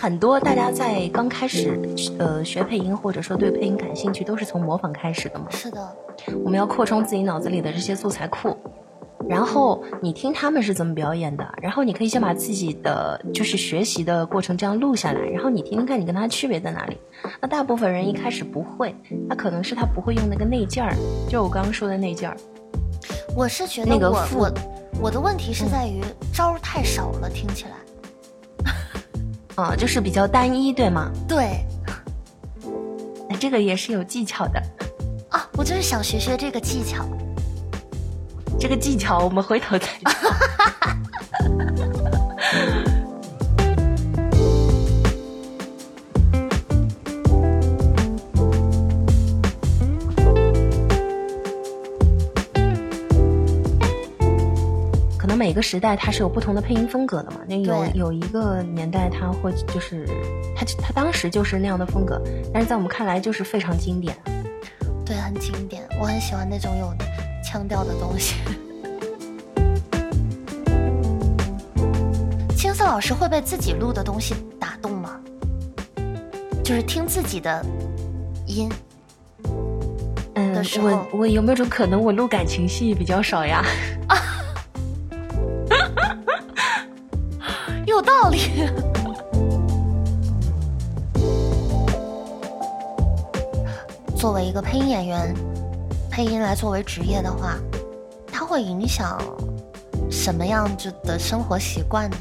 很多大家在刚开始呃学配音或者说对配音感兴趣，都是从模仿开始的嘛。是的，我们要扩充自己脑子里的这些素材库，然后你听他们是怎么表演的，然后你可以先把自己的就是学习的过程这样录下来，然后你听听看你跟他区别在哪里。那大部分人一开始不会，那可能是他不会用那个内劲儿，就我刚刚说的内劲儿。我是觉得那个副我我我的问题是在于招儿太少了，听起来。啊、就是比较单一，对吗？对哎这个也是有技巧的。啊，我就是想学学这个技巧。这个技巧我们回头再 每个时代它是有不同的配音风格的嘛。那有有一个年代，它会就是它它当时就是那样的风格，但是在我们看来就是非常经典。对，很经典，我很喜欢那种有腔调的东西。青色老师会被自己录的东西打动吗？就是听自己的音，嗯我我有没有种可能，我录感情戏比较少呀？有道理。作为一个配音演员，配音来作为职业的话，它会影响什么样子的生活习惯呢？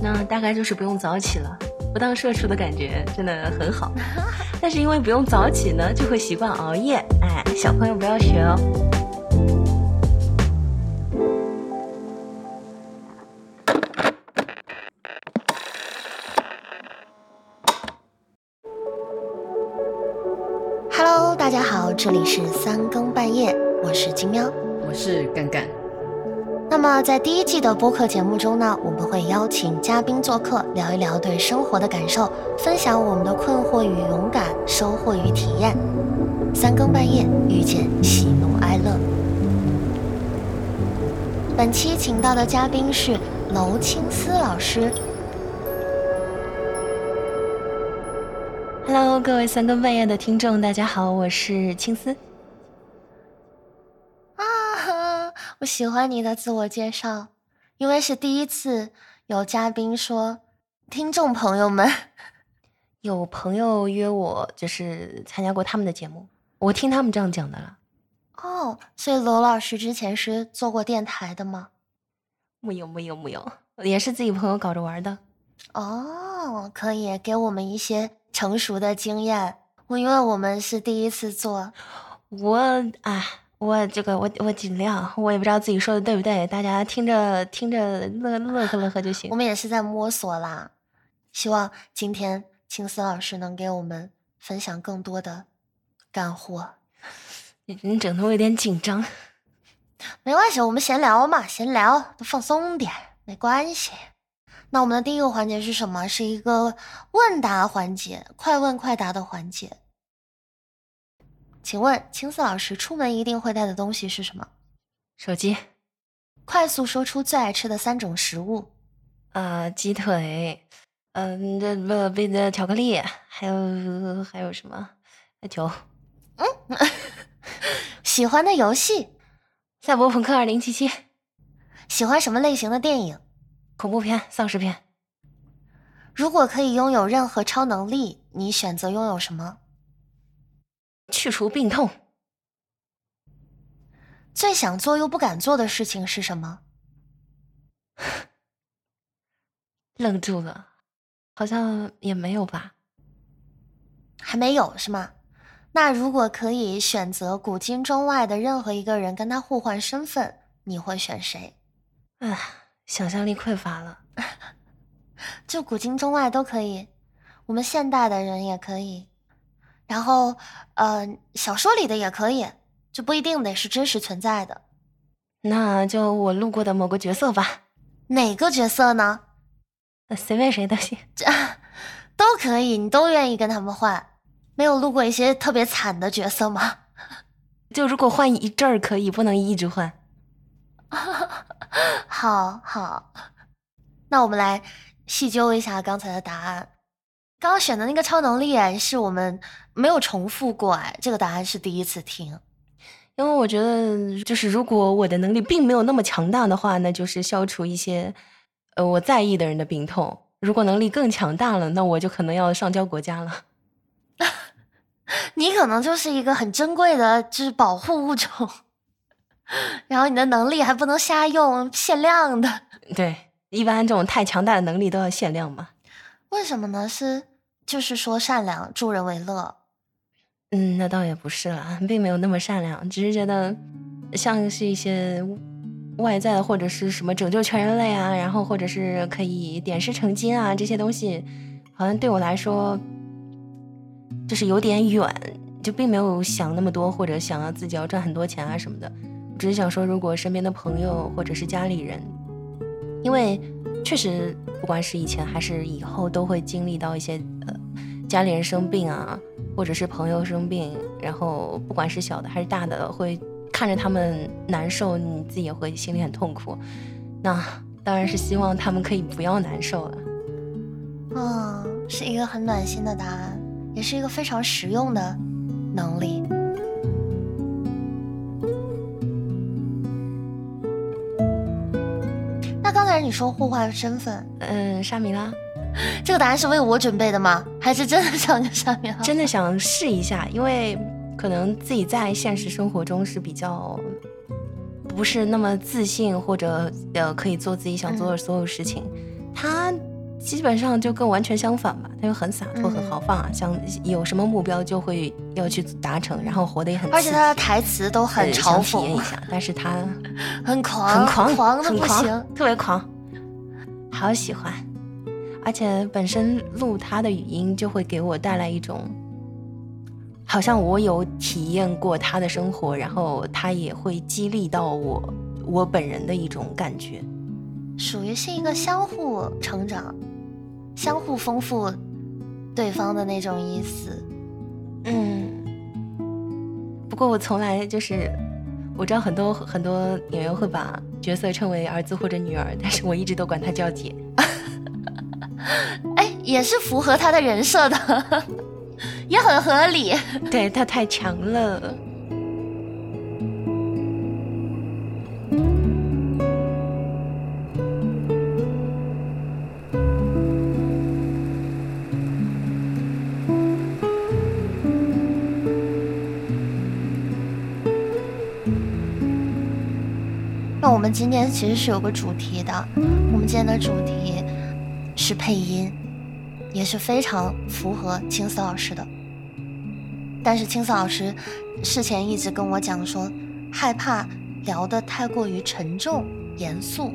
那大概就是不用早起了，不当社畜的感觉真的很好。但是因为不用早起呢，就会习惯熬夜。哎，小朋友不要学哦。这里是三更半夜，我是金喵。我是干干，那么在第一季的播客节目中呢，我们会邀请嘉宾做客，聊一聊对生活的感受，分享我们的困惑与勇敢，收获与体验。三更半夜遇见喜怒哀乐。本期请到的嘉宾是娄青思老师。Hello，各位三更半夜的听众，大家好，我是青丝。啊，我喜欢你的自我介绍，因为是第一次有嘉宾说，听众朋友们，有朋友约我，就是参加过他们的节目，我听他们这样讲的了。哦，所以罗老师之前是做过电台的吗？木有木有木有，也是自己朋友搞着玩的。哦，可以给我们一些成熟的经验。我因为我们是第一次做，我啊，我这个我我尽量，我也不知道自己说的对不对，大家听着听着乐乐呵乐呵就行我。们也是在摸索啦。希望今天青丝老师能给我们分享更多的干货。你你整的我有点紧张。没关系，我们闲聊嘛，闲聊，都放松点，没关系。那我们的第一个环节是什么？是一个问答环节，快问快答的环节。请问青丝老师出门一定会带的东西是什么？手机，快速说出最爱吃的三种食物。呃，鸡腿，嗯、这不不的巧克力，还有还有什么？球。嗯，喜欢的游戏，赛博朋克二零七七，喜欢什么类型的电影？恐怖片、丧尸片，如果可以拥有任何超能力，你选择拥有什么？去除病痛，最想做又不敢做的事情是什么？愣住了，好像也没有吧？还没有是吗？那如果可以选择古今中外的任何一个人跟他互换身份，你会选谁？唉，想象力匮乏了。就古今中外都可以，我们现代的人也可以，然后呃，小说里的也可以，就不一定得是真实存在的。那就我路过的某个角色吧，哪个角色呢？呃随便谁都行。这 都可以，你都愿意跟他们换。没有录过一些特别惨的角色吗？就如果换一阵儿可以，不能一直换。好好，那我们来细究一下刚才的答案。刚刚选的那个超能力，哎，是我们没有重复过，哎，这个答案是第一次听。因为我觉得，就是如果我的能力并没有那么强大的话，那就是消除一些呃我在意的人的病痛。如果能力更强大了，那我就可能要上交国家了。你可能就是一个很珍贵的，就是保护物种，然后你的能力还不能瞎用，限量的。对，一般这种太强大的能力都要限量嘛。为什么呢？是就是说善良，助人为乐。嗯，那倒也不是了，并没有那么善良，只是觉得像是一些外在的，或者是什么拯救全人类啊，然后或者是可以点石成金啊，这些东西，好像对我来说就是有点远，就并没有想那么多，或者想要自己要赚很多钱啊什么的。只是想说，如果身边的朋友或者是家里人，因为确实不管是以前还是以后，都会经历到一些呃家里人生病啊。或者是朋友生病，然后不管是小的还是大的，会看着他们难受，你自己也会心里很痛苦。那当然是希望他们可以不要难受了。嗯，是一个很暖心的答案，也是一个非常实用的能力。那你说互换身份，嗯，沙米拉。这个答案是为我准备的吗？还是真的想跟上面？真的想试一下，因为可能自己在现实生活中是比较不是那么自信，或者呃可以做自己想做的所有事情。他基本上就跟完全相反吧，他又很洒脱、很豪放啊，想有什么目标就会要去达成，然后活得也很。而且他的台词都很嘲讽。体验一下，但是他很狂，很狂，狂的不行，特别狂，好喜欢。而且本身录他的语音就会给我带来一种，好像我有体验过他的生活，然后他也会激励到我我本人的一种感觉，属于是一个相互成长、相互丰富对方的那种意思。嗯，不过我从来就是我知道很多很多演员会把角色称为儿子或者女儿，但是我一直都管他叫姐。哎，也是符合他的人设的，也很合理。对他太强了。今天其实是有个主题的，我们今天的主题。是配音，也是非常符合青丝老师的。但是青丝老师事前一直跟我讲说，害怕聊得太过于沉重严肃，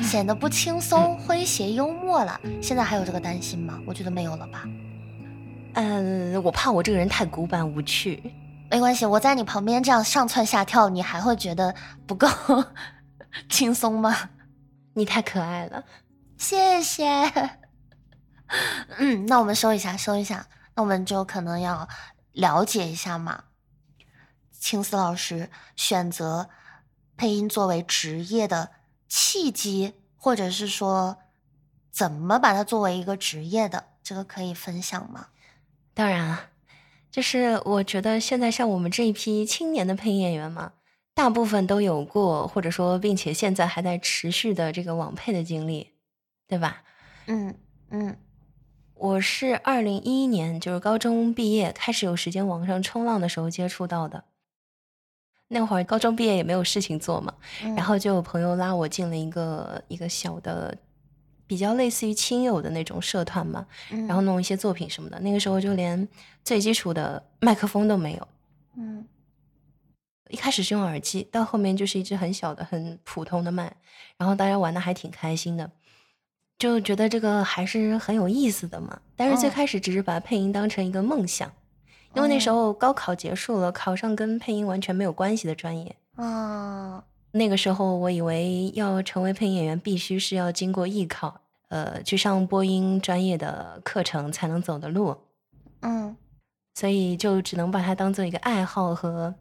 显得不轻松诙谐幽默了。现在还有这个担心吗？我觉得没有了吧。嗯，我怕我这个人太古板无趣。没关系，我在你旁边这样上蹿下跳，你还会觉得不够 轻松吗？你太可爱了。谢谢，嗯，那我们收一下，收一下，那我们就可能要了解一下嘛。青丝老师选择配音作为职业的契机，或者是说怎么把它作为一个职业的，这个可以分享吗？当然了，就是我觉得现在像我们这一批青年的配音演员嘛，大部分都有过，或者说并且现在还在持续的这个网配的经历。对吧？嗯嗯，我是二零一一年，就是高中毕业开始有时间网上冲浪的时候接触到的。那会儿高中毕业也没有事情做嘛，然后就有朋友拉我进了一个一个小的，比较类似于亲友的那种社团嘛，然后弄一些作品什么的。那个时候就连最基础的麦克风都没有，嗯，一开始是用耳机，到后面就是一支很小的、很普通的麦，然后大家玩的还挺开心的。就觉得这个还是很有意思的嘛，但是最开始只是把配音当成一个梦想，因为那时候高考结束了，考上跟配音完全没有关系的专业。啊，那个时候我以为要成为配音演员，必须是要经过艺考，呃，去上播音专业的课程才能走的路。嗯，所以就只能把它当做一个爱好和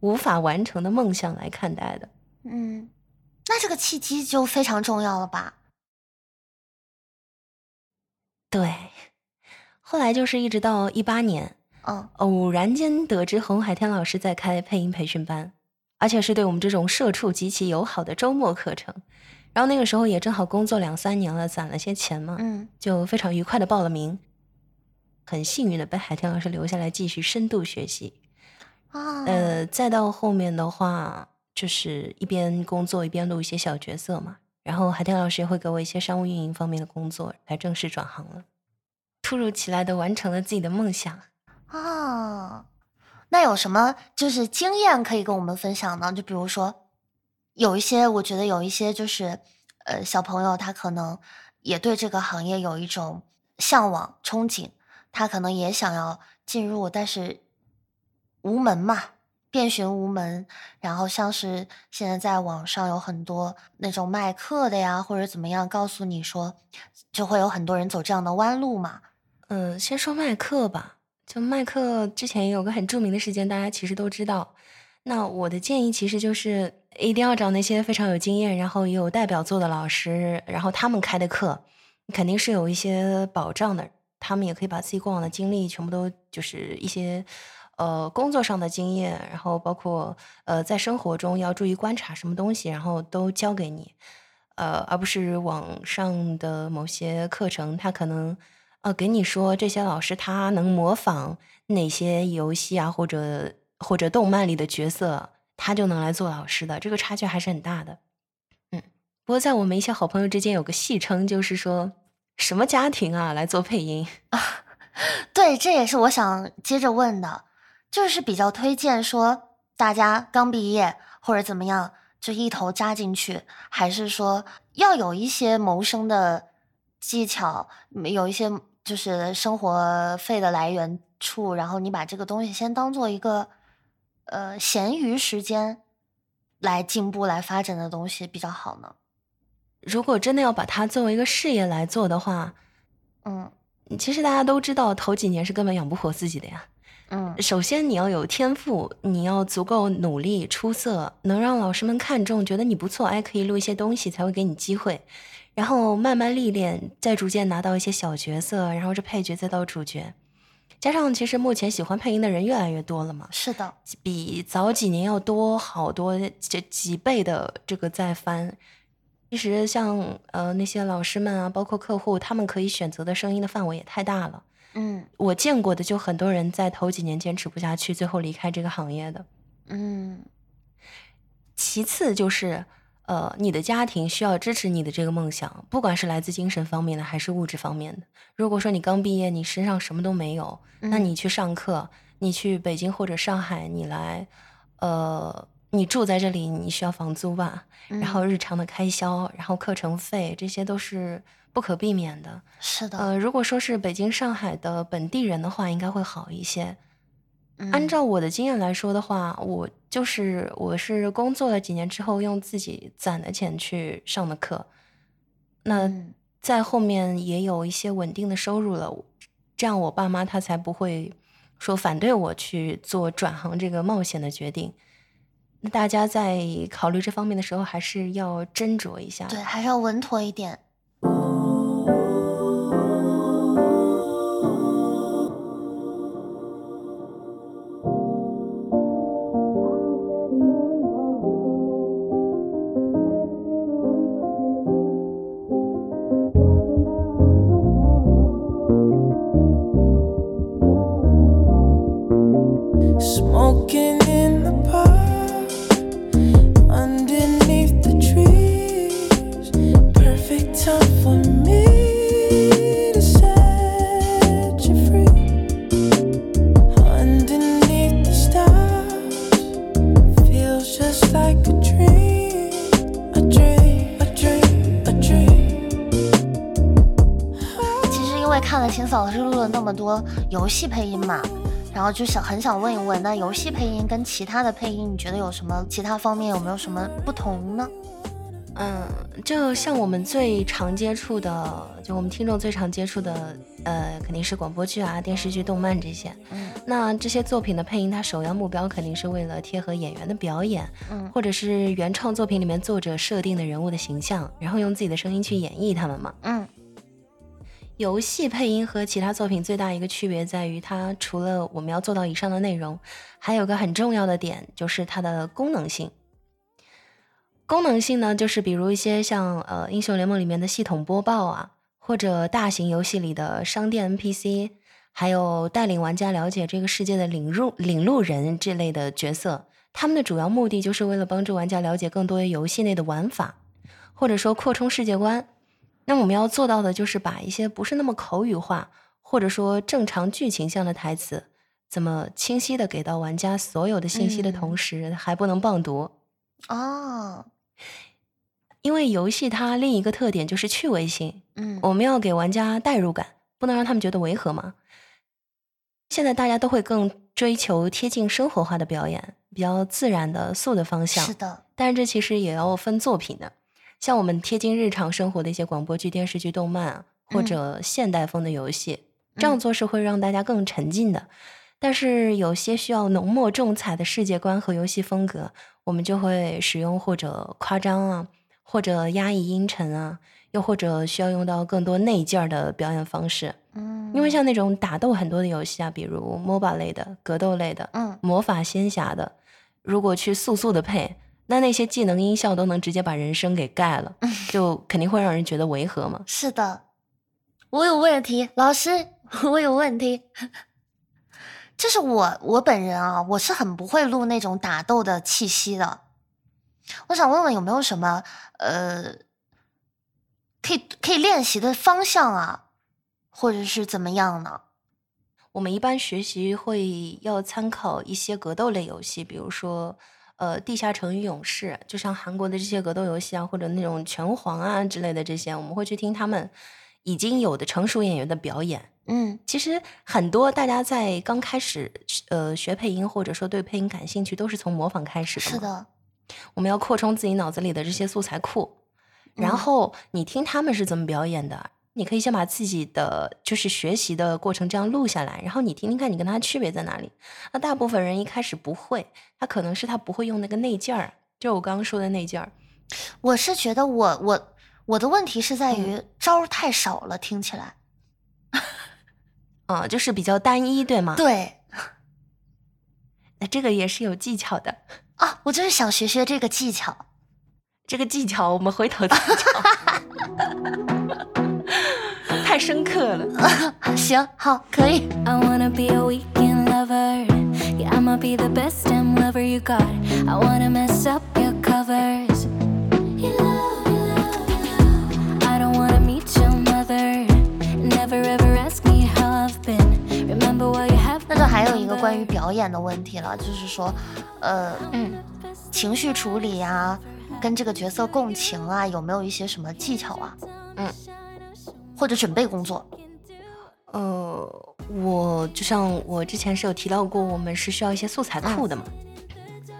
无法完成的梦想来看待的。嗯，那这个契机就非常重要了吧？对，后来就是一直到一八年，嗯偶然间得知洪海天老师在开配音培训班，而且是对我们这种社畜极其友好的周末课程。然后那个时候也正好工作两三年了，攒了些钱嘛，嗯就非常愉快的报了名。很幸运的被海天老师留下来继续深度学习。啊，呃，再到后面的话，就是一边工作一边录一些小角色嘛。然后海天老师也会给我一些商务运营方面的工作，来正式转行了。突如其来的完成了自己的梦想。啊，那有什么就是经验可以跟我们分享呢？就比如说，有一些我觉得有一些就是呃小朋友他可能也对这个行业有一种向往憧憬，他可能也想要进入，但是无门嘛，遍寻无门。然后像是现在在网上有很多那种卖课的呀，或者怎么样，告诉你说，就会有很多人走这样的弯路嘛。嗯，先说卖课吧。就卖课之前有个很著名的事件，大家其实都知道。那我的建议其实就是一定要找那些非常有经验，然后也有代表作的老师，然后他们开的课肯定是有一些保障的。他们也可以把自己过往的经历全部都就是一些呃工作上的经验，然后包括呃在生活中要注意观察什么东西，然后都教给你。呃，而不是网上的某些课程，他可能呃给你说这些老师他能模仿哪些游戏啊，或者或者动漫里的角色，他就能来做老师的，这个差距还是很大的。嗯，不过在我们一些好朋友之间有个戏称，就是说什么家庭啊来做配音，对，这也是我想接着问的，就是比较推荐说大家刚毕业或者怎么样，就一头扎进去，还是说要有一些谋生的技巧，嗯有一些就是生活费的来源处，然后你把这个东西先当做一个呃闲余时间来进步、来发展的东西比较好呢？如果真的要把它作为一个事业来做的话，嗯其实大家都知道，头几年是根本养不活自己的呀。嗯首先你要有天赋，你要足够努力、出色，能让老师们看中，觉得你不错，哎，可以录一些东西，才会给你机会。然后慢慢历练，再逐渐拿到一些小角色，然后这配角再到主角。加上其实目前喜欢配音的人越来越多了嘛，是的，比早几年要多好多，这几倍的这个再翻。其实像呃那些老师们啊，包括客户，他们可以选择的声音的范围也太大了。嗯我见过的就很多人在头几年坚持不下去，最后离开这个行业的。嗯其次就是，呃，你的家庭需要支持你的这个梦想，不管是来自精神方面的还是物质方面的。如果说你刚毕业，你身上什么都没有，那嗯你去上课，你去北京或者上海，你来，呃，你住在这里，你需要房租吧，嗯，然后日常的开销，然后课程费，这些都是不可避免的。是的，呃，如果说是北京、上海的本地人的话，应该会好一些。按嗯照我的经验来说的话，我就是我是工作了几年之后，用自己攒的钱去上的课，那嗯在后面也有一些稳定的收入了，这样我爸妈他才不会说反对我去做转行这个冒险的决定。那大家在考虑这方面的时候，还是要斟酌一下。对，还是要稳妥一点。broken 后就想很想问一问，那游戏配音跟其他的配音，你觉得有什么其他方面有没有什么不同呢？嗯，就像我们最常接触的，就我们听众最常接触的，呃，肯定是广播剧啊、电视剧、动漫这些。嗯那这些作品的配音，它首要目标肯定是为了贴合演员的表演，嗯或者是原创作品里面作者设定的人物的形象，然后用自己的声音去演绎他们嘛。嗯游戏配音和其他作品最大一个区别在于，它除了我们要做到以上的内容，还有个很重要的点，就是它的功能性。功能性呢，就是比如一些像呃英雄联盟里面的系统播报啊，或者大型游戏里的商店 NPC，还有带领玩家了解这个世界的领路领路人这类的角色，他们的主要目的就是为了帮助玩家了解更多游戏内的玩法，或者说扩充世界观。那我们要做到的就是把一些不是那么口语化，或者说正常剧情向的台词，怎么清晰的给到玩家所有的信息的同时，还不能棒读。哦，因为游戏它另一个特点就是趣味性，嗯我们要给玩家代入感，不能让他们觉得违和嘛。现在大家都会更追求贴近生活化的表演，比较自然的素的方向。是的，但是这其实也要分作品的，像我们贴近日常生活的一些广播剧、电视剧、动漫，或者现代风的游戏，这样做是会让大家更沉浸的。但是有些需要浓墨重彩的世界观和游戏风格，我们就会使用或者夸张啊，或者压抑阴沉啊，又或者需要用到更多内劲儿的表演方式。嗯，因为像那种打斗很多的游戏啊，比如 MOBA 类的、格斗类的、嗯魔法仙侠的，如果去速速的配，那那些技能音效都能直接把人声给盖了，就肯定会让人觉得违和嘛。是的，我有问题，老师，我有问题。就是我我本人啊，我是很不会录那种打斗的气息的。我想问问有没有什么呃，可以可以练习的方向啊，或者是怎么样呢？我们一般学习会要参考一些格斗类游戏，比如说呃《地下城与勇士》，就像韩国的这些格斗游戏啊，或者那种拳皇啊之类的这些，我们会去听他们已经有的成熟演员的表演。嗯其实很多大家在刚开始呃学配音或者说对配音感兴趣，都是从模仿开始的。是，的，我们要扩充自己脑子里的这些素材库，然嗯后你听他们是怎么表演的，你可以先把自己的就是学习的过程这样录下来，然后你听听看你跟他区别在哪里。那大部分人一开始不会，他可能是他不会用那个内劲儿，就我刚刚说的内劲儿。我是觉得我我我的问题是在于招儿太少了，听起来。啊、就是比较单一，对吗？。对 那这个也是有技巧的，啊，我就是想学学这个技巧。这个技巧我们回头再 讲。太深刻了。行，好，可以。I wanna be a weekend lover. Yeah, I'ma be the best damn lover you got. I wanna mess up your covers. You love, you love, you love. I don't wanna meet your mother. Never ever ask me how I've been. Remember why you have 那就还有一个关于表演的问题了，就是说，呃，嗯，情绪处理呀、跟这个角色共情啊，有没有一些什么技巧啊？嗯，或者准备工作？呃，我就像我之前是有提到过，我们是需要一些素材库的嘛。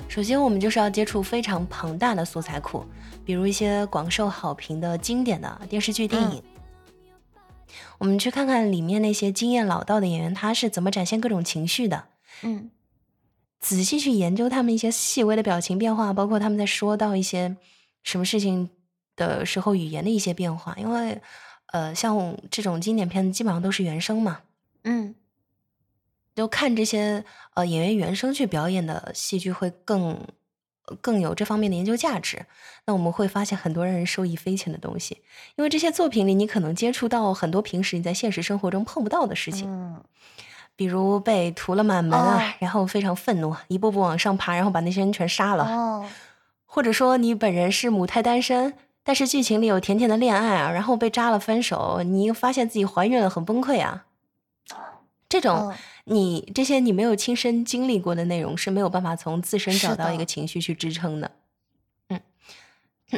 首先，我们就是要接触非常庞大的素材库，比如一些广受好评的经典的电视剧、电影。我们去看看里面那些经验老道的演员，他是怎么展现各种情绪的。嗯仔细去研究他们一些细微的表情变化，包括他们在说到一些什么事情的时候语言的一些变化。因为，呃，像这种经典片子基本上都是原声嘛，嗯就看这些呃演员原声去表演的戏剧会更呃更有这方面的研究价值。那我们会发现很多让人受益匪浅的东西，因为这些作品里你可能接触到很多平时你在现实生活中碰不到的事情。嗯比如被屠了满门啊，哦然后非常愤怒，一步步往上爬，然后把那些人全杀了。哦，或者说你本人是母胎单身，但是剧情里有甜甜的恋爱啊，然后被渣了分手，你又发现自己怀孕了，很崩溃啊。这种、哦你这些你没有亲身经历过的内容是没有办法从自身找到一个情绪去支撑的。嗯，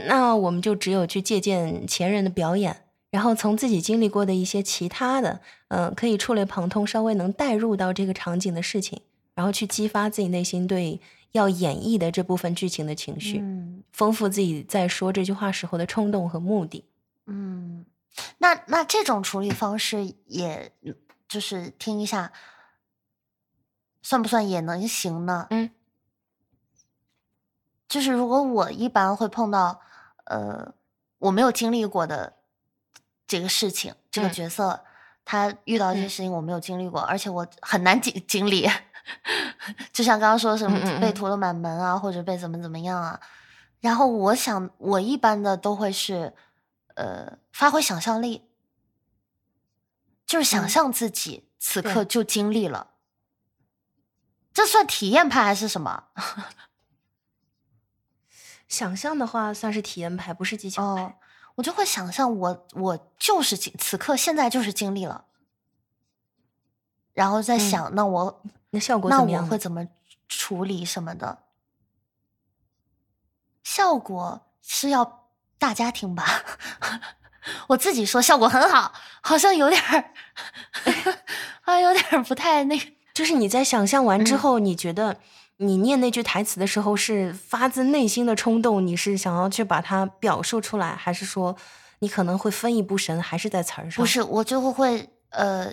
那我们就只有去借鉴前人的表演，然后从自己经历过的一些其他的，嗯、可以触类旁通，稍微能带入到这个场景的事情，然后去激发自己内心对要演绎的这部分剧情的情绪。嗯丰富自己在说这句话时候的冲动和目的。嗯，那那这种处理方式，也就是听一下，算不算也能行呢？嗯，就是如果我一般会碰到，呃，我没有经历过的这个事情，这个嗯角色，他遇到一些嗯事情我没有经历过，而且我很难经经历。就像刚刚说什么被涂了满门啊，或者被怎么怎么样啊。然后我想，我一般的都会是，呃，发挥想象力，就是想嗯象自己此刻就经历了。这算体验派还是什么？想象的话算是体验派，不是技巧派。哦，我就会想象我我就是经此刻现在就是经历了，然后再嗯想，那我那效果那怎么样呢？我会怎么处理什么的？效果是要大家听吧？我自己说效果很好，好像有点儿，啊，有点儿不太那个。就是你在想象完之嗯后，你觉得你念那句台词的时候是发自内心的冲动，你是想要去把它表述出来，还是说你可能会分一步神，还是在词儿上？不，是，我最后会呃，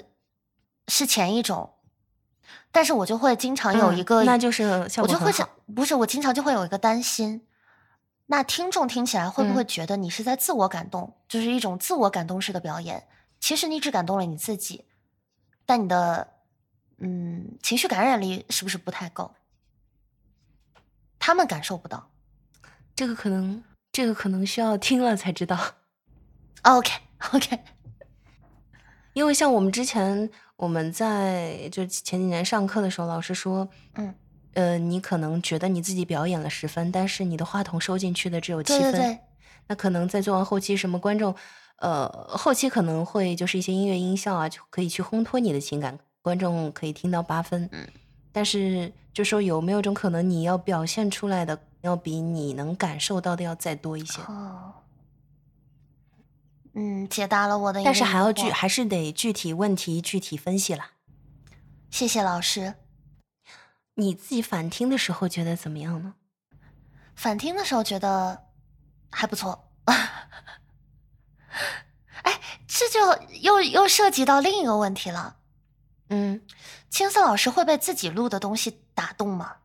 是前一种，但是我就会经常有嗯一个，那就是效我就会想，不是，我经常就会有一个担心，那听众听起来会不会嗯觉得你是在自我感动，就是一种自我感动式的表演？其实你只感动了你自己，但你的嗯情绪感染力是不是不太够？他们感受不到。这个可能，这个可能需要听了才知道。OK OK，因为像我们之前我们在就前几年上课的时候，老师说，嗯，呃，你可能觉得你自己表演了十分，但是你的话筒收进去的只有七分。对对对，那可能在做完后期，什么观众，呃，后期可能会就是一些音乐音效啊，就可以去烘托你的情感，观众可以听到八分。嗯，但是就说有没有种可能，你要表现出来的要比你能感受到的要再多一些？哦，嗯，解答了我的但是还要具还是得具体问题具体分析了。谢谢老师。你自己反听的时候觉得怎么样呢？反听的时候觉得还不错。哎，这就又又涉及到另一个问题了。嗯，青色老师会被自己录的东西打动吗？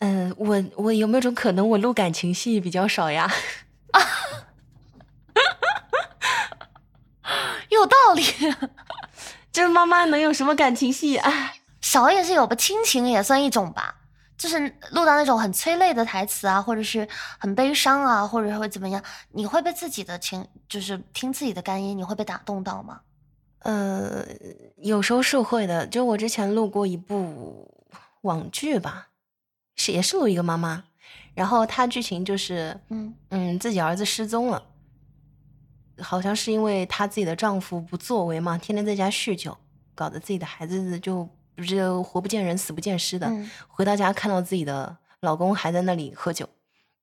呃，我我有没有种可能，我录感情戏比较少呀？有道理，这妈妈能有什么感情戏？哎，少也是有吧，亲情也算一种吧。就是录到那种很催泪的台词啊，或者是很悲伤啊，或者会怎么样，你会被自己的情，就是听自己的干音，你会被打动到吗？呃，有时候是会的。就我之前录过一部网剧吧，是也是录一个妈妈，然后她剧情就是，嗯嗯，自己儿子失踪了，好像是因为她自己的丈夫不作为嘛，天天在家酗酒，搞得自己的孩子就不是活不见人，死不见尸的。嗯回到家看到自己的老公还在那里喝酒，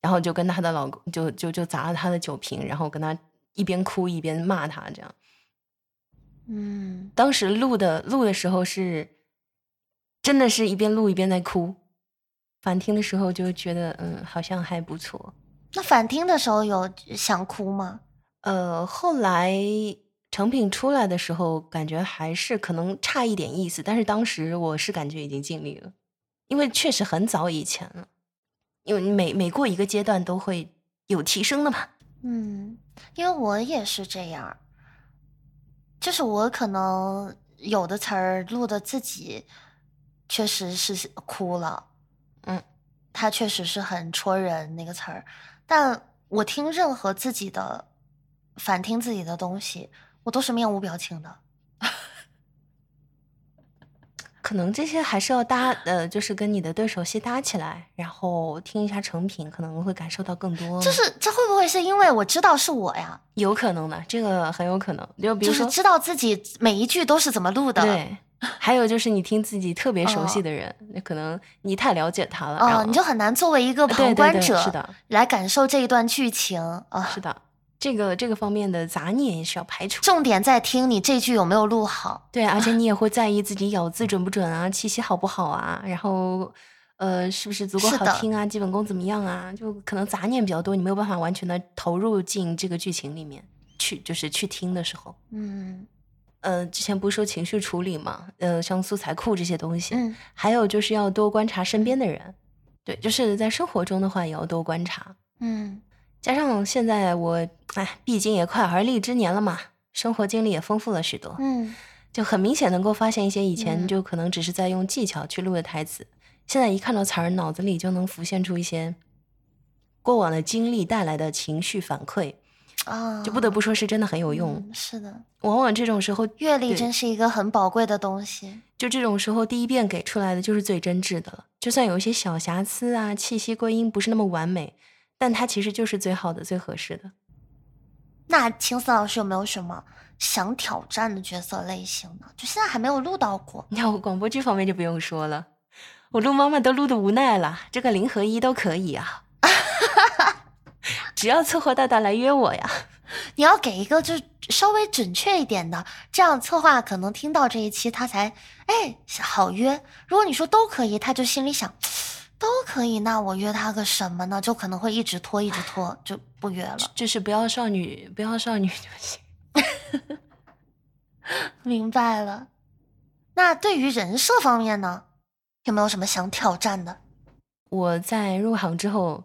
然后就跟她的老公就就就砸了他的酒瓶，然后跟他一边哭一边骂他，这样。嗯，当时录的录的时候是，真的是一边录一边在哭，反听的时候就觉得嗯好像还不错。那反听的时候有想哭吗？呃，后来成品出来的时候，感觉还是可能差一点意思，但是当时我是感觉已经尽力了，因为确实很早以前了，因为每每过一个阶段都会有提升的嘛。嗯，因为我也是这样，就是我可能有的词儿录的自己确实是哭了，嗯，它确实是很戳人那个词儿，但我听任何自己的反听自己的东西，我都是面无表情的。可能这些还是要搭，呃，就是跟你的对手戏搭起来，然后听一下成品，可能会感受到更多。就是这会不会是因为我知道是我呀？有可能的，这个很有可能。就比如说，就是知道自己每一句都是怎么录的。对，还有就是你听自己特别熟悉哦的人，那、可能你太了解他了，然哦，后你就很难作为一个旁观者是的，来感受这一段剧情啊。是的，这个这个方面的杂念也是要排除。重点在听你这句有没有录好。对，而且你也会在意自己咬字准不准啊，气息好不好啊，然后呃，是不是足够好听啊，基本功怎么样啊？就可能杂念比较多，你没有办法完全的投入进这个剧情里面去，就是去听的时候。嗯呃，之前不是说情绪处理嘛，呃，像素材库这些东西，嗯还有就是要多观察身边的人，对，就是在生活中的话也要多观察。嗯加上现在我，哎，毕竟也快而立之年了嘛，生活经历也丰富了许多。嗯就很明显能够发现一些以前嗯就可能只是在用技巧去录的台词，现在一看到词儿，脑子里就能浮现出一些过往的经历带来的情绪反馈，啊，就不得不说是真的很有用。嗯是的，往往这种时候，阅历真是一个很宝贵的东西。就这种时候，第一遍给出来的就是最真挚的了。就算有一些小瑕疵啊，气息、归音不是那么完美，但它其实就是最好的、最合适的。那青丝老师有没有什么想挑战的角色类型呢？就现在还没有录到过。那我广播剧方面就不用说了，我录妈妈都录的无奈了，这个零和一都可以啊，只要策划大大来约我呀。你要给一个就稍微准确一点的，这样策划可能听到这一期他才哎好约。如果你说都可以，他就心里想都可以，那我约他个什么呢？就可能会一直拖，一直拖，就不约了。就是不要少女，不要少女就行。明白了。那对于人设方面呢，有没有什么想挑战的？我在入行之后，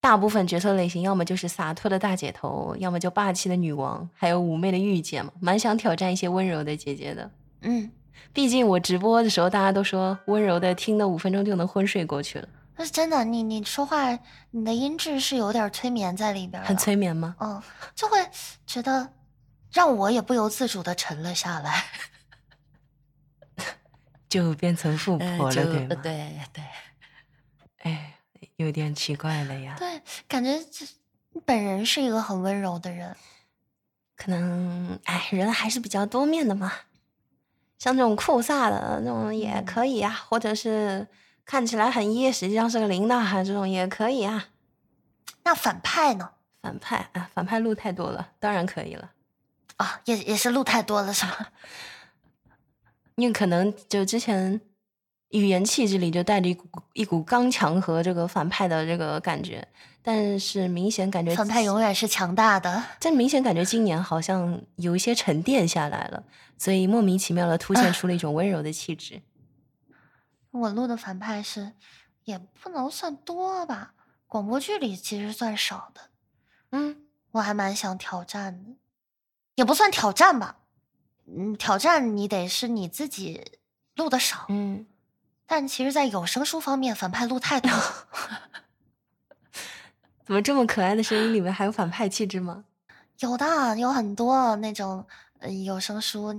大部分角色类型要么就是洒脱的大姐头，要么就霸气的女王，还有妩媚的御姐嘛，蛮想挑战一些温柔的姐姐的。嗯，毕竟我直播的时候，大家都说温柔的听了五分钟就能昏睡过去了，那是真的。你你说话，你的音质是有点催眠在里边，很催眠吗？嗯，就会觉得让我也不由自主的沉了下来。就变成富婆了，对吗？对对哎，有点奇怪了呀。对，感觉这你本人是一个很温柔的人。可能哎，人还是比较多面的嘛。像这种酷飒的那种也嗯可以啊、或者是看起来很野，实际上是个领导哈，这种也可以啊。那反派呢？反派啊，反派路太多了，当然可以了。啊，也也是路太多了，是吗？因为可能就之前语言气质里就带着一股一股刚强和这个反派的这个感觉，但是明显感觉反派永远是强大的。但明显感觉今年好像有一些沉淀下来了，所以莫名其妙的凸显出了一种温柔的气质。我录的反派是，也不能算多吧，广播剧里其实算少的。嗯，我还蛮想挑战的，也不算挑战吧。嗯，挑战你得是你自己录的少，嗯，但其实，在有声书方面，反派录太多了。怎么这么可爱的声音里面还有反派气质吗？有的，有很多那种呃有声书，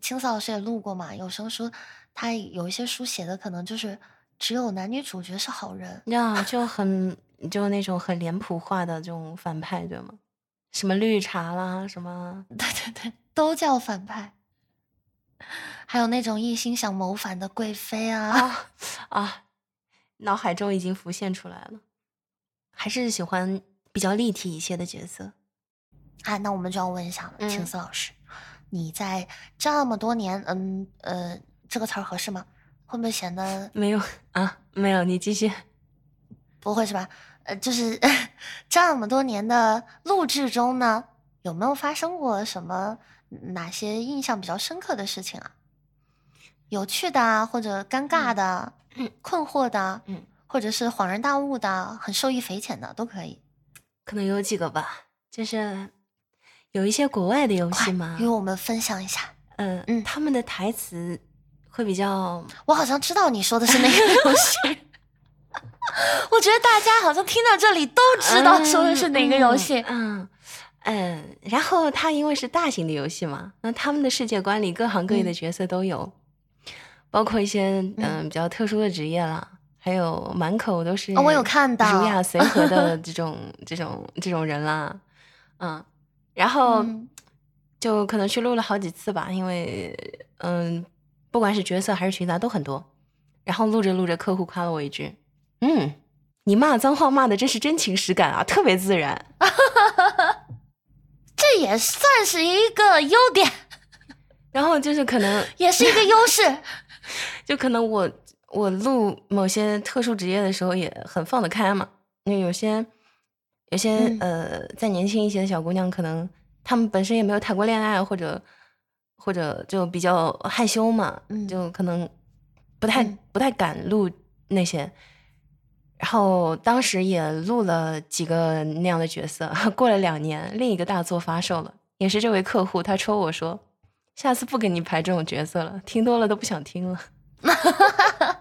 青丝老师也录过嘛。有声书，他有一些书写的可能就是只有男女主角是好人，呀，就 很就那种很脸谱化的这种反派，对吗？什么绿茶啦，什么对对对，都叫反派。还有那种一心想谋反的贵妃啊，啊 啊，脑海中已经浮现出来了。还是喜欢比较立体一些的角色。啊，那我们就要问一下了，嗯青丝老师，你在这么多年，嗯呃，这个词儿合适吗？会不会显得 没有啊，没有，你继续。不会是吧？呃，就是 这么多年的录制中呢，有没有发生过什么哪些印象比较深刻的事情啊？有趣的啊，或者尴尬的、嗯困惑的，嗯，或者是恍然大悟的、很受益匪浅的都可以。可能有几个吧，就是有一些国外的游戏快嘛与，我们分享一下。嗯嗯他们的台词会比较，我好像知道你说的是哪个游戏。我觉得大家好像听到这里都知道说的是哪个游戏。嗯嗯嗯，然后它因为是大型的游戏嘛，那他们的世界观里各行各业的嗯角色都有，包括一些嗯比较特殊的职业啦，还有满口都是哦我有看到儒雅 随和的这种这种这种人啦，嗯，然后嗯就可能去录了好几次吧，因为嗯，不管是角色还是群杂都很多，然后录着录着，客户夸了我一句，嗯。你骂脏话骂的真是真情实感啊，特别自然。这也算是一个优点，然后就是可能，也是一个优势。就可能我我录某些特殊职业的时候也很放得开嘛，因为有些有些、嗯呃再年轻一些的小姑娘，可能她们本身也没有谈过恋爱，或者或者就比较害羞嘛，嗯就可能不太、嗯不太敢录那些。然后当时也录了几个那样的角色，过了两年，另一个大作发售了，也是这位客户，他戳我说：“下次不给你排这种角色了，听多了都不想听了。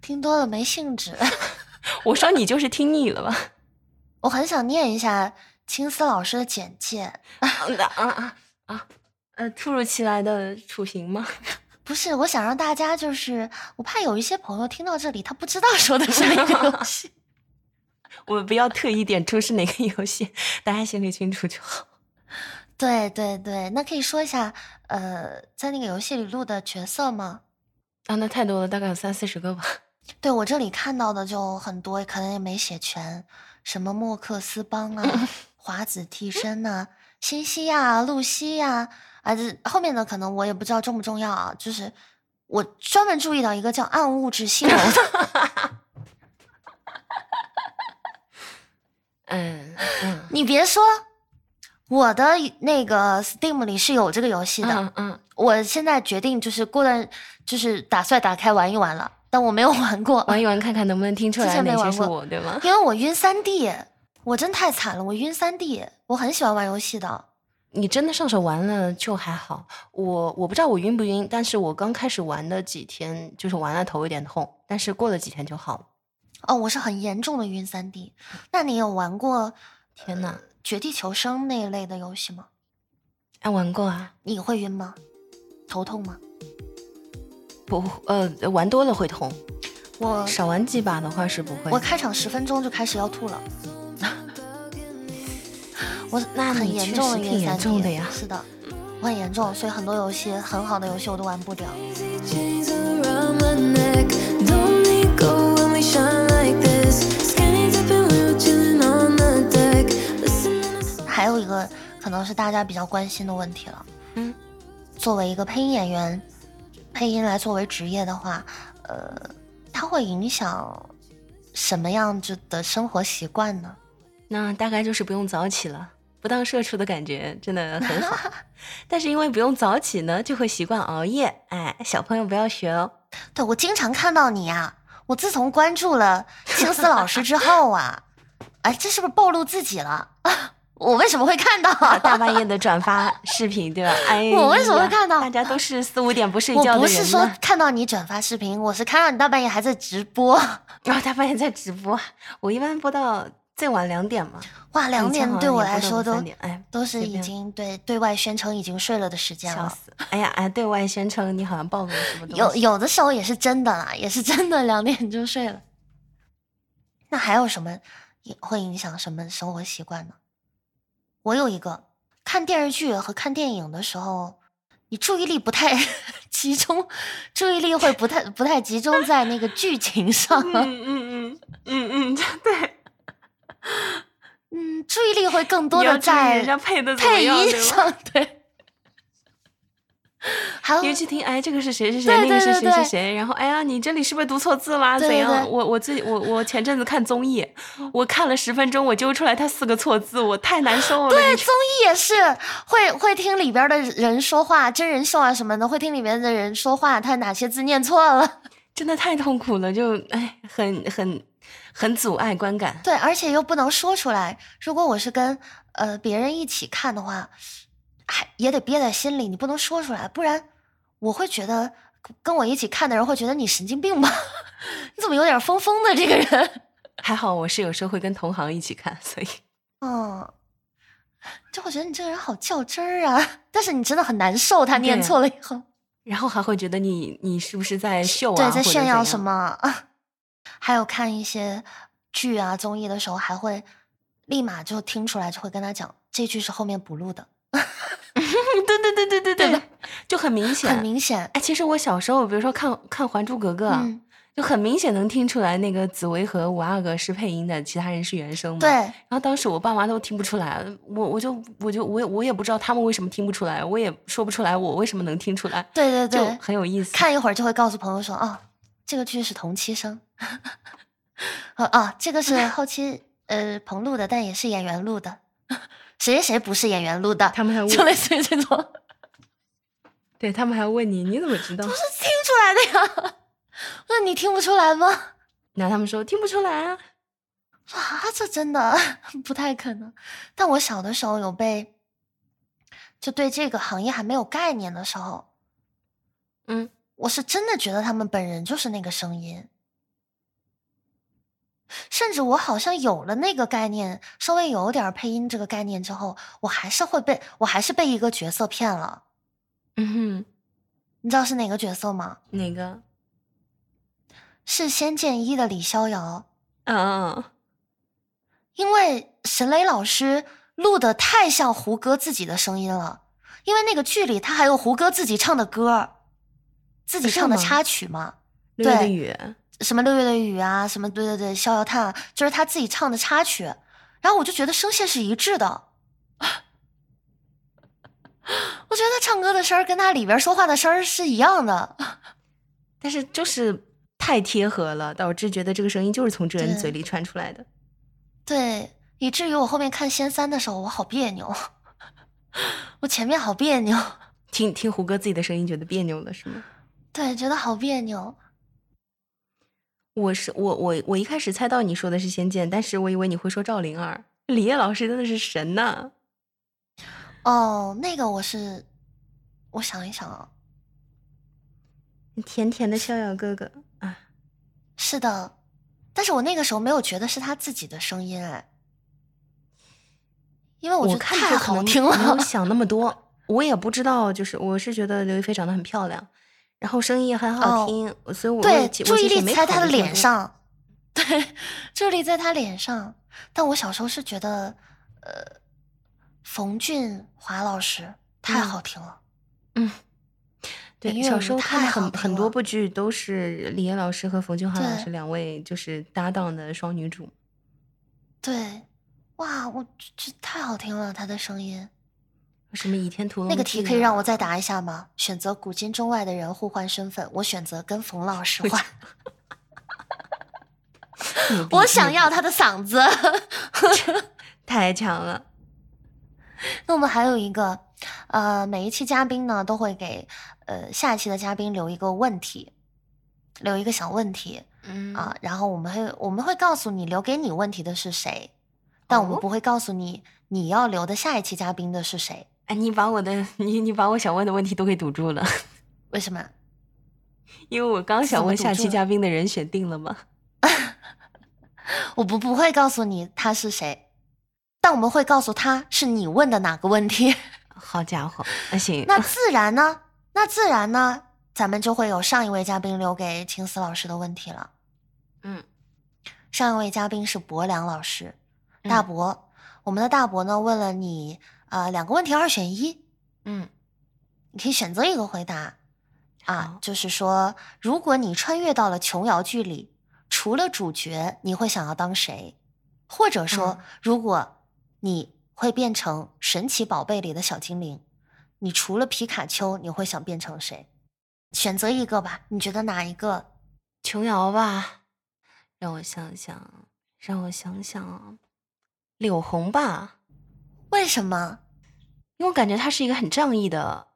听多了没兴致。我说你就是听腻了吧？我很想念一下青丝老师的简介，啊啊啊啊！呃，突如其来的处刑吗？不是，我想让大家就是，我怕有一些朋友听到这里，他不知道说的是哪个游戏。我们不要特意点出是哪个游戏，大家心里清楚就好。对对对，那可以说一下，呃，在那个游戏里录的角色吗？啊，那太多了，大概有三四十个吧。对我这里看到的就很多，可能也没写全，什么莫克斯邦啊、华子替身呐、新西亚、露西呀，啊，这后面的可能我也不知道重不重要啊。就是我专门注意到一个叫暗物质星楼的，嗯嗯你别说，我的那个 Steam 里是有这个游戏的。嗯嗯，我现在决定就是过段就是打算打开玩一玩了，但我没有玩过，玩一玩看看能不能听出来哪些前没玩过是我，对吗？因为我晕三 D，我真太惨了，我晕三 D，我很喜欢玩游戏的。你真的上手玩了就还好，我我不知道我晕不晕，但是我刚开始玩的几天就是玩了头有点痛，但是过了几天就好了。哦，我是很严重的晕三 D。那你有玩过天呐，绝地求生那一类的游戏吗？哎，玩过啊，你会晕吗？头痛吗？不呃玩多了会痛，我少玩几把的话是不会。我开场十分钟就开始要吐了。我那很严重的挺严三重 D，的呀是的，我很严重，所以很多游戏很好的游戏我都玩不了。Chains around my neck. Don't need go when we shine like this. Skinny dipping, we were chilling on the deck. Listening to 还有一个可能是大家比较关心的问题了。嗯，作为一个配音演员，配音来作为职业的话，呃，它会影响什么样子的生活习惯呢？那大概就是不用早起了，不当社畜的感觉真的很好。但是因为不用早起呢，就会习惯熬夜。哎，小朋友不要学哦。对我经常看到你呀、我自从关注了青丝老师之后啊，哎，这是不是暴露自己了？我为什么会看到？大半夜的转发视频，对吧？哎，我为什么会看到大家都是四五点不睡觉的人不是说看到你转发视频，我是看到你大半夜还在直播。然 后大半夜在直播，我一般播到最晚两点嘛。哇，两点对我来说都哎，都是已经对对外宣称已经睡了的时间了。笑死！哎呀哎，对外宣称你好像暴露了什么东西。有有的时候也是真的啦，也是真的两点就睡了。那还有什么也会影响什么生活习惯呢？我有一个看电视剧和看电影的时候，你注意力不太 集中，注意力会不太 不太集中在那个剧情上，嗯嗯嗯嗯嗯，对。嗯，注意力会更多的在配？音上，对。还有你就去听，哎，这个是谁是谁，那个是谁是谁，然后哎呀，你这里是不是读错字啦？怎样？对我我最我我前阵子看综艺，我看了十分钟，我揪出来他四个错字，我太难受了。对，综艺也是会会听里边的人说话，真人秀啊什么的，会听里面的人说话，他哪些字念错了。真的太痛苦了，就哎，很很很阻碍观感。对，而且又不能说出来。如果我是跟呃别人一起看的话，还也得憋在心里，你不能说出来，不然我会觉得跟我一起看的人会觉得你神经病吧？你怎么有点疯疯的这个人？还好我是有时候会跟同行一起看，所以嗯，就会觉得你这个人好较真儿啊，但是你真的很难受，他念错了以后。然后还会觉得你你是不是在秀啊？对，在炫耀？什么？还有看一些剧啊综艺的时候，还会立马就听出来，就会跟他讲这句是后面补录的，对对对对对对对，就很明显。很明显。哎，其实我小时候，比如说看看《还珠格格》就很明显能听出来那个紫薇和五阿哥是配音的，其他人是原声嘛。对。然后当时我爸妈都听不出来，我我就我就我也我也不知道他们为什么听不出来，我也说不出来我为什么能听出来，对对对对，很有意思。看一会儿就会告诉朋友说，哦，这个剧是同期声，啊 啊，这个是后期呃彭录的，但也是演员录的，谁谁谁不是演员录的，他们还 就，类似于这种，对他们还问你你怎么知道？是听出来的呀。那你听不出来吗？然后他们说听不出来啊。啊，这真的 不太可能。但我小的时候有被就对这个行业还没有概念的时候，嗯，我是真的觉得他们本人就是那个声音。甚至我好像有了那个概念，稍微有点配音这个概念之后，我还是会被我还是被一个角色骗了。嗯哼，你知道是哪个角色吗？哪个？是《仙剑一》的李逍遥，啊，因为沈磊老师录的太像胡歌自己的声音了，因为那个剧里他还有胡歌自己唱的歌，自己唱的插曲嘛，对。雨，什么六月的雨啊，什么对对对，逍遥叹啊，就是他自己唱的插曲，然后我就觉得声线是一致的。我觉得他唱歌的声儿跟他里边说话的声儿是一样的，但是就是太贴合了，导致觉得这个声音就是从这人嘴里传出来的。对，以至于我后面看《仙三》的时候，我好别扭，我前面好别扭，听听胡歌自己的声音，觉得别扭了是吗？对，觉得好别扭。我是我我我一开始猜到你说的是《仙剑》，但是我以为你会说赵灵儿。李烨老师真的是神呐、哦，那个我是，我想一想啊，甜甜的逍遥哥哥啊，是的，但是我那个时候没有觉得是他自己的声音，哎，因为我觉得太好听了没有。想那么多，我也不知道，就是我是觉得刘亦菲长得很漂亮，然后声音也很好哦听，所以我对，注意力在他的脸。上，对，注意力在他脸上。但我小时候是觉得，呃，冯俊华老师太嗯好听了。嗯，对，小时候看很好很多部剧都是李烨老师和冯俊华老师两位就是搭档的双女主。对，哇，我这这太好听了，他的声音。什么倚天屠龙那个题可以让我啊再答一下吗？选择古今中外的人互换身份，我选择跟冯老师换。我想要他的嗓子。太强了。那我们还有一个，呃，每一期嘉宾呢都会给呃下一期的嘉宾留一个问题，留一个小问题嗯啊，然后我们会我们会告诉你留给你问题的是谁，但我们哦不会告诉你你要留的下一期嘉宾的是谁。哎，你把我的你你把我想问的问题都给堵住了，为什么？因为我刚想问下期嘉宾的人选定了吗？我不不会告诉你他是谁，但我们会告诉他是你问的哪个问题。好家伙，那行，那自然呢？那自然呢？咱们就会有上一位嘉宾留给青思老师的问题了。嗯，上一位嘉宾是博良老师，大嗯博，我们的大博呢问了你呃两个问题二选一，嗯你可以选择一个回答啊，就是说，如果你穿越到了琼瑶剧里，除了主角，你会想要当谁？或者说，嗯如果你会变成神奇宝贝里的小精灵，你除了皮卡丘，你会想变成谁？选择一个吧，你觉得哪一个？琼瑶吧，让我想想，让我想想，柳红吧，为什么？因为我感觉他是一个很仗义的，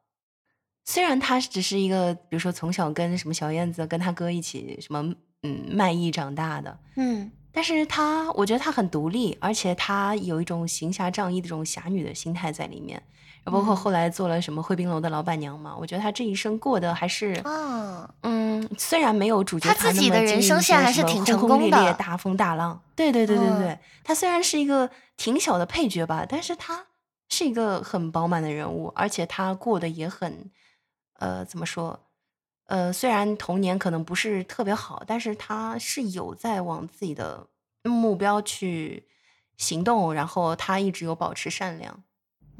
虽然他只是一个，比如说从小跟什么小燕子跟他哥一起什么嗯卖艺长大的，嗯但是他我觉得他很独立，而且他有一种行侠仗义的这种侠女的心态在里面。包括嗯后来做了什么惠宾楼的老板娘嘛，我觉得她这一生过得还是嗯，嗯，虽然没有主角她团自己的人生线还是挺成功的大风大浪。对对对对对，嗯她虽然是一个挺小的配角吧，但是她是一个很饱满的人物，而且她过得也很，呃，怎么说？呃，虽然童年可能不是特别好，但是她是有在往自己的目标去行动，然后她一直有保持善良。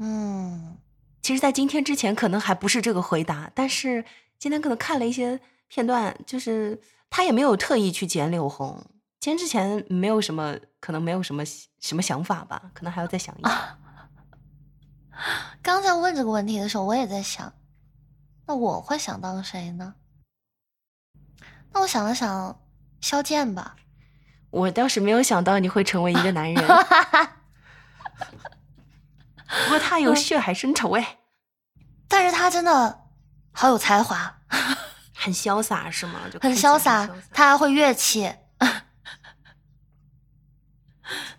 嗯其实，在今天之前可能还不是这个回答，但是今天可能看了一些片段，就是他也没有特意去剪柳红。今天之前没有什么，可能没有什么什么想法吧，可能还要再想一想。刚才问这个问题的时候，我也在想，那我会想当谁呢？那我想了想，肖剑吧。我倒是没有想到你会成为一个男人，不过他有血海深仇哎，但是他真的好有才华，很潇洒是吗？就很潇洒，他还会乐器。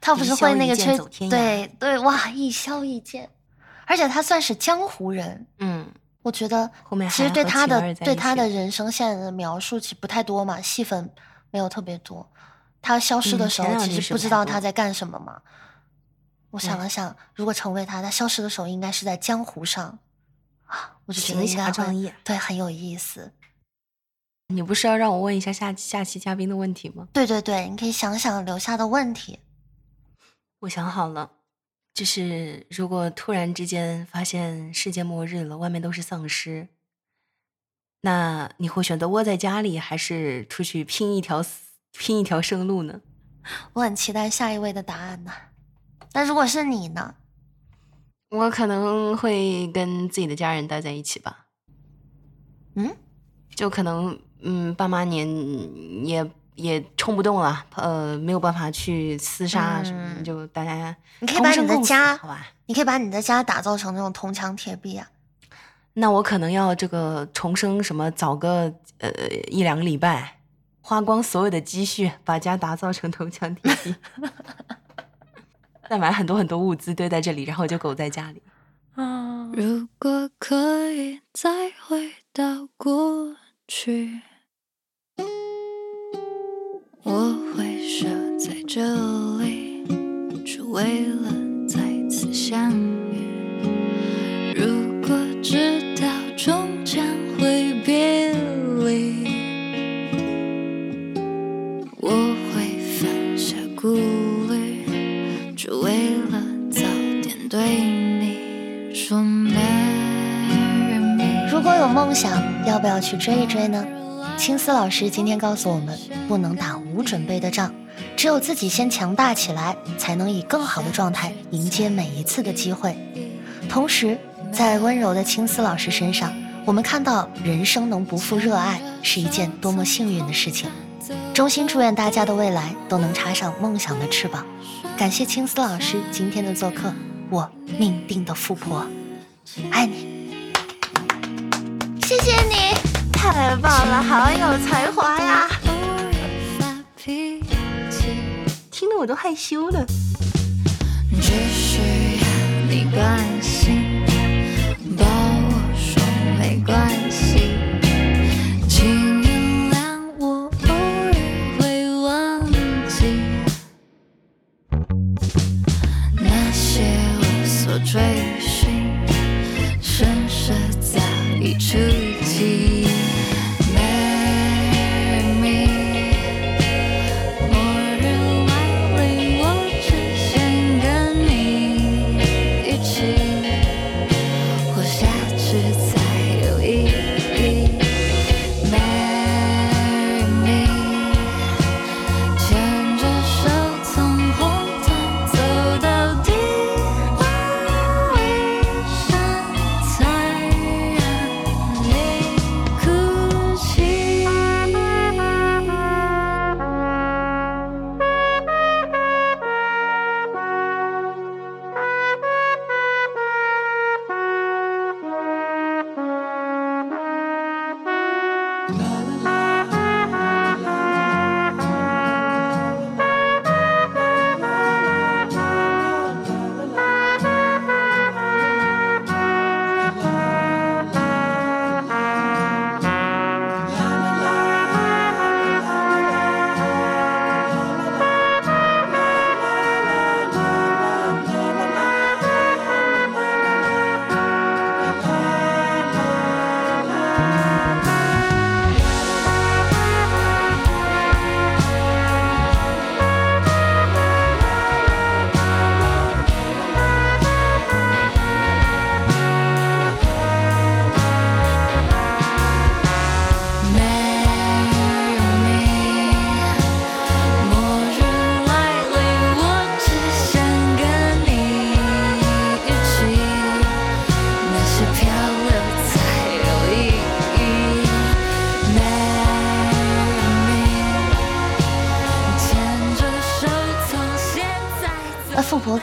他不是会那个吹对对，哇，一箫一剑，而且他算是江湖人，嗯，我觉得后面其实对他的对他的人生线的描述其实不太多嘛，戏份没有特别多。他消失的嗯时候，其实不知道他在干什么嘛。我想了想，如果成为他，他消失的时候应该是在江湖上啊，我就觉得行应该对很有意思。你不是要让我问一下下下期嘉宾的问题吗？对对对，你可以想想留下的问题。我想好了，就是如果突然之间发现世界末日了，外面都是丧尸，那你会选择窝在家里，还是出去拼一条死拼一条生路呢？我很期待下一位的答案呢。那如果是你呢？我可能会跟自己的家人待在一起吧，嗯，就可能嗯，爸妈年也也冲不动了，呃，没有办法去厮杀什么就大家你可以把你的家好吧？你可以把你的家打造成那种铜墙铁壁啊。那我可能要这个重生什么，早个呃一两个礼拜，花光所有的积蓄，把家打造成铜墙铁壁，再买很多很多物资堆在这里，然后就苟在家里。如果可以再回到过去，我会守在这里，只为了再次相遇。有梦想，要不要去追一追呢？青丝老师今天告诉我们，不能打无准备的仗，只有自己先强大起来，才能以更好的状态迎接每一次的机会。同时，在温柔的青丝老师身上，我们看到人生能不负热爱是一件多么幸运的事情。衷心祝愿大家的未来都能插上梦想的翅膀。感谢青丝老师今天的做客，我命定的富婆，爱你。谢谢你，太棒了，好有才华呀！偶尔发脾气，听得我都害羞了。只需要你关心，抱我说没关系。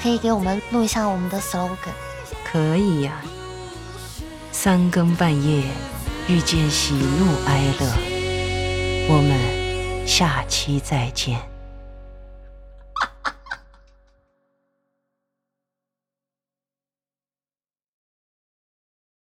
可以给我们录一下我们的 slogan。可以呀、三更半夜遇见喜怒哀乐，我们下期再见。